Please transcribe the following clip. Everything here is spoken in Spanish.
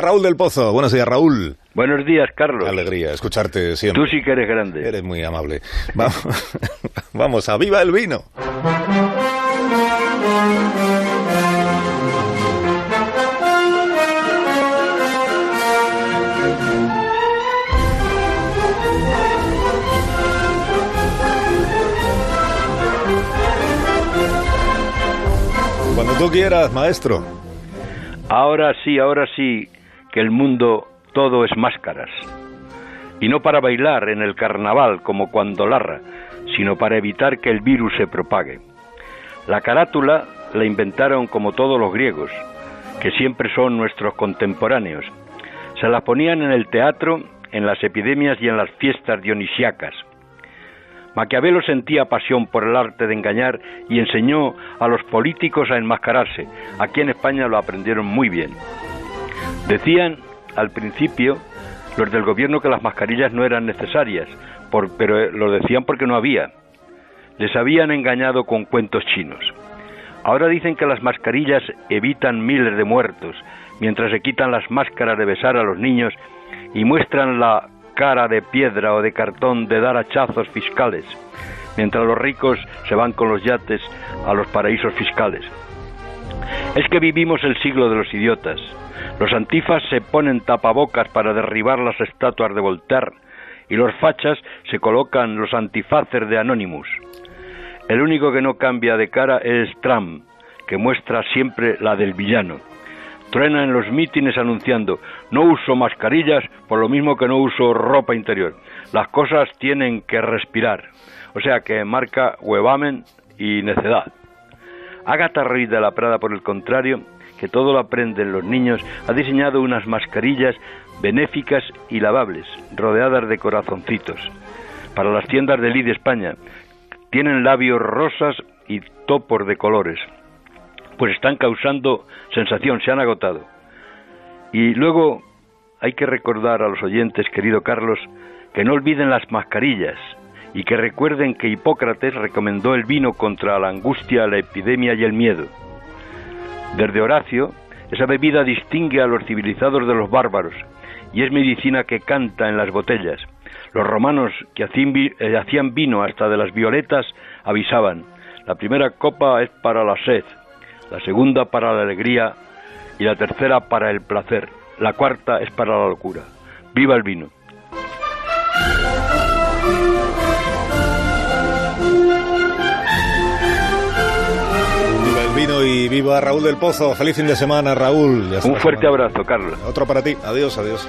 Raúl del Pozo, buenos días Raúl. Buenos días, Carlos. alegría escucharte siempre. Tú sí que eres grande. Eres muy amable. Vamos, vamos a viva el vino. Cuando tú quieras, maestro. Ahora sí, ahora sí, que el mundo todo es máscaras. Y no para bailar en el carnaval como cuando larra, sino para evitar que el virus se propague. La carátula la inventaron como todos los griegos, que siempre son nuestros contemporáneos. Se la ponían en el teatro, en las epidemias y en las fiestas dionisiacas. Maquiavelo sentía pasión por el arte de engañar y enseñó a los políticos a enmascararse. Aquí en España lo aprendieron muy bien. Decían al principio los del gobierno que las mascarillas no eran necesarias, pero lo decían porque no había. Les habían engañado con cuentos chinos. Ahora dicen que las mascarillas evitan miles de muertos, mientras se quitan las máscaras de besar a los niños y muestran la cara de piedra o de cartón de dar hachazos fiscales, mientras los ricos se van con los yates a los paraísos fiscales. Es que vivimos el siglo de los idiotas. Los antifas se ponen tapabocas para derribar las estatuas de Voltaire y los fachas se colocan los antifaces de Anonymous. El único que no cambia de cara es Trump, que muestra siempre la del villano truena en los mítines anunciando no uso mascarillas por lo mismo que no uso ropa interior. Las cosas tienen que respirar. O sea que marca huevamen y necedad. Agatha Ruiz de la Prada, por el contrario, que todo lo aprenden los niños, ha diseñado unas mascarillas benéficas y lavables, rodeadas de corazoncitos. Para las tiendas de Lid España, tienen labios rosas y topos de colores pues están causando sensación, se han agotado. Y luego hay que recordar a los oyentes, querido Carlos, que no olviden las mascarillas y que recuerden que Hipócrates recomendó el vino contra la angustia, la epidemia y el miedo. Desde Horacio, esa bebida distingue a los civilizados de los bárbaros y es medicina que canta en las botellas. Los romanos que eh, hacían vino hasta de las violetas avisaban, la primera copa es para la sed, la segunda para la alegría y la tercera para el placer. La cuarta es para la locura. ¡Viva el vino! Y viva Raúl del Pozo. Feliz fin de semana, Raúl. Un fuerte abrazo, Carlos. Otro para ti. Adiós, adiós.